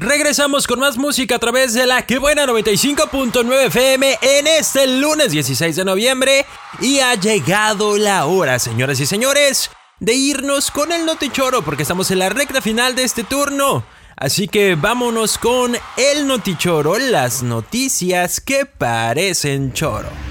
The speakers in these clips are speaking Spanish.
Regresamos con más música a través de la Que Buena 95.9 FM en este lunes 16 de noviembre y ha llegado la hora, señoras y señores, de irnos con el Notichoro porque estamos en la recta final de este turno. Así que vámonos con el Notichoro, las noticias que parecen choro.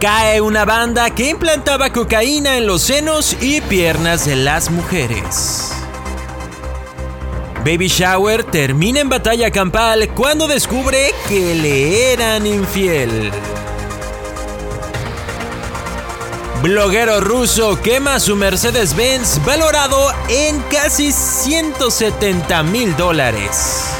Cae una banda que implantaba cocaína en los senos y piernas de las mujeres. Baby Shower termina en batalla campal cuando descubre que le eran infiel. Bloguero ruso quema su Mercedes-Benz valorado en casi 170 mil dólares.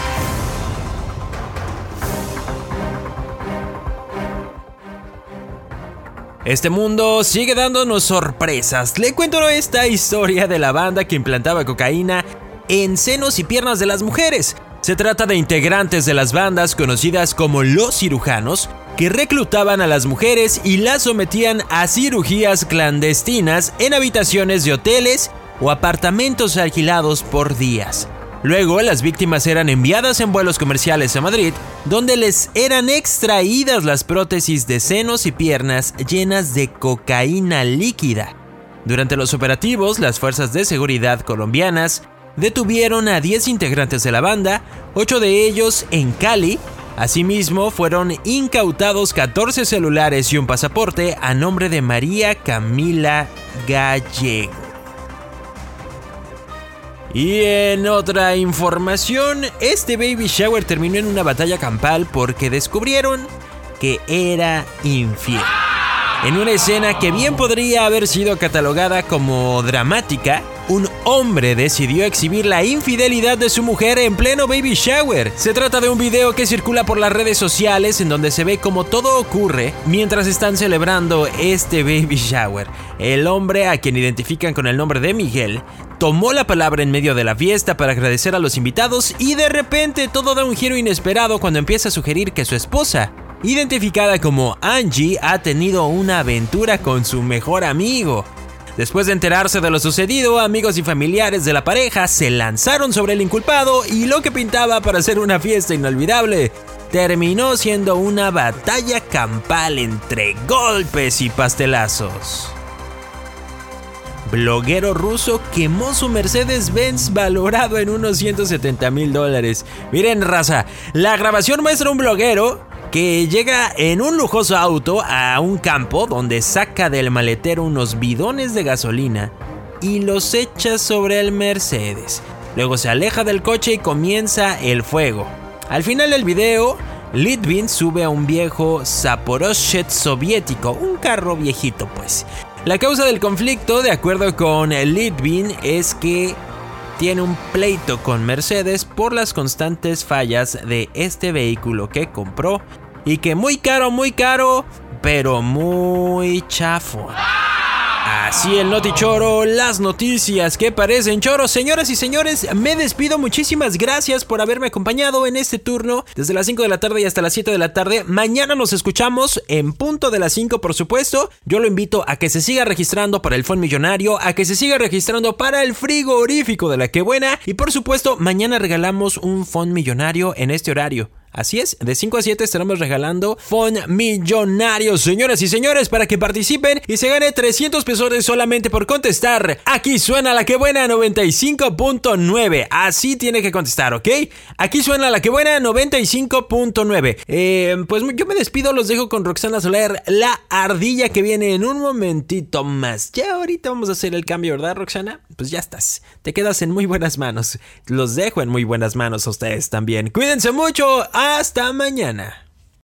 Este mundo sigue dándonos sorpresas. Le cuento esta historia de la banda que implantaba cocaína en senos y piernas de las mujeres. Se trata de integrantes de las bandas conocidas como los cirujanos, que reclutaban a las mujeres y las sometían a cirugías clandestinas en habitaciones de hoteles o apartamentos alquilados por días. Luego, las víctimas eran enviadas en vuelos comerciales a Madrid, donde les eran extraídas las prótesis de senos y piernas llenas de cocaína líquida. Durante los operativos, las fuerzas de seguridad colombianas detuvieron a 10 integrantes de la banda, 8 de ellos en Cali. Asimismo, fueron incautados 14 celulares y un pasaporte a nombre de María Camila Gallego. Y en otra información, este baby shower terminó en una batalla campal porque descubrieron que era infiel. En una escena que bien podría haber sido catalogada como dramática, un hombre decidió exhibir la infidelidad de su mujer en pleno baby shower. Se trata de un video que circula por las redes sociales en donde se ve como todo ocurre mientras están celebrando este baby shower. El hombre, a quien identifican con el nombre de Miguel, tomó la palabra en medio de la fiesta para agradecer a los invitados y de repente todo da un giro inesperado cuando empieza a sugerir que su esposa, identificada como Angie, ha tenido una aventura con su mejor amigo. Después de enterarse de lo sucedido, amigos y familiares de la pareja se lanzaron sobre el inculpado y lo que pintaba para ser una fiesta inolvidable terminó siendo una batalla campal entre golpes y pastelazos bloguero ruso quemó su Mercedes-Benz valorado en unos 170 mil dólares. Miren, raza, la grabación muestra un bloguero que llega en un lujoso auto a un campo donde saca del maletero unos bidones de gasolina y los echa sobre el Mercedes. Luego se aleja del coche y comienza el fuego. Al final del video, Litvin sube a un viejo Zaporozhet soviético, un carro viejito pues, la causa del conflicto, de acuerdo con Litvin, es que tiene un pleito con Mercedes por las constantes fallas de este vehículo que compró y que muy caro, muy caro, pero muy chafo. Así el Notichoro, las noticias que parecen choros. Señoras y señores, me despido. Muchísimas gracias por haberme acompañado en este turno desde las 5 de la tarde y hasta las 7 de la tarde. Mañana nos escuchamos en punto de las 5, por supuesto. Yo lo invito a que se siga registrando para el Fondo Millonario, a que se siga registrando para el frigorífico de la que buena. Y por supuesto, mañana regalamos un Fondo Millonario en este horario. Así es, de 5 a 7 estaremos regalando Fon Millonarios, señoras y señores, para que participen y se gane 300 pesos solamente por contestar. Aquí suena la que buena 95.9. Así tiene que contestar, ¿ok? Aquí suena la que buena 95.9. Eh, pues yo me despido, los dejo con Roxana Soler, la ardilla que viene en un momentito más. Ya ahorita vamos a hacer el cambio, ¿verdad, Roxana? Pues ya estás. Te quedas en muy buenas manos. Los dejo en muy buenas manos a ustedes también. Cuídense mucho. Hasta mañana.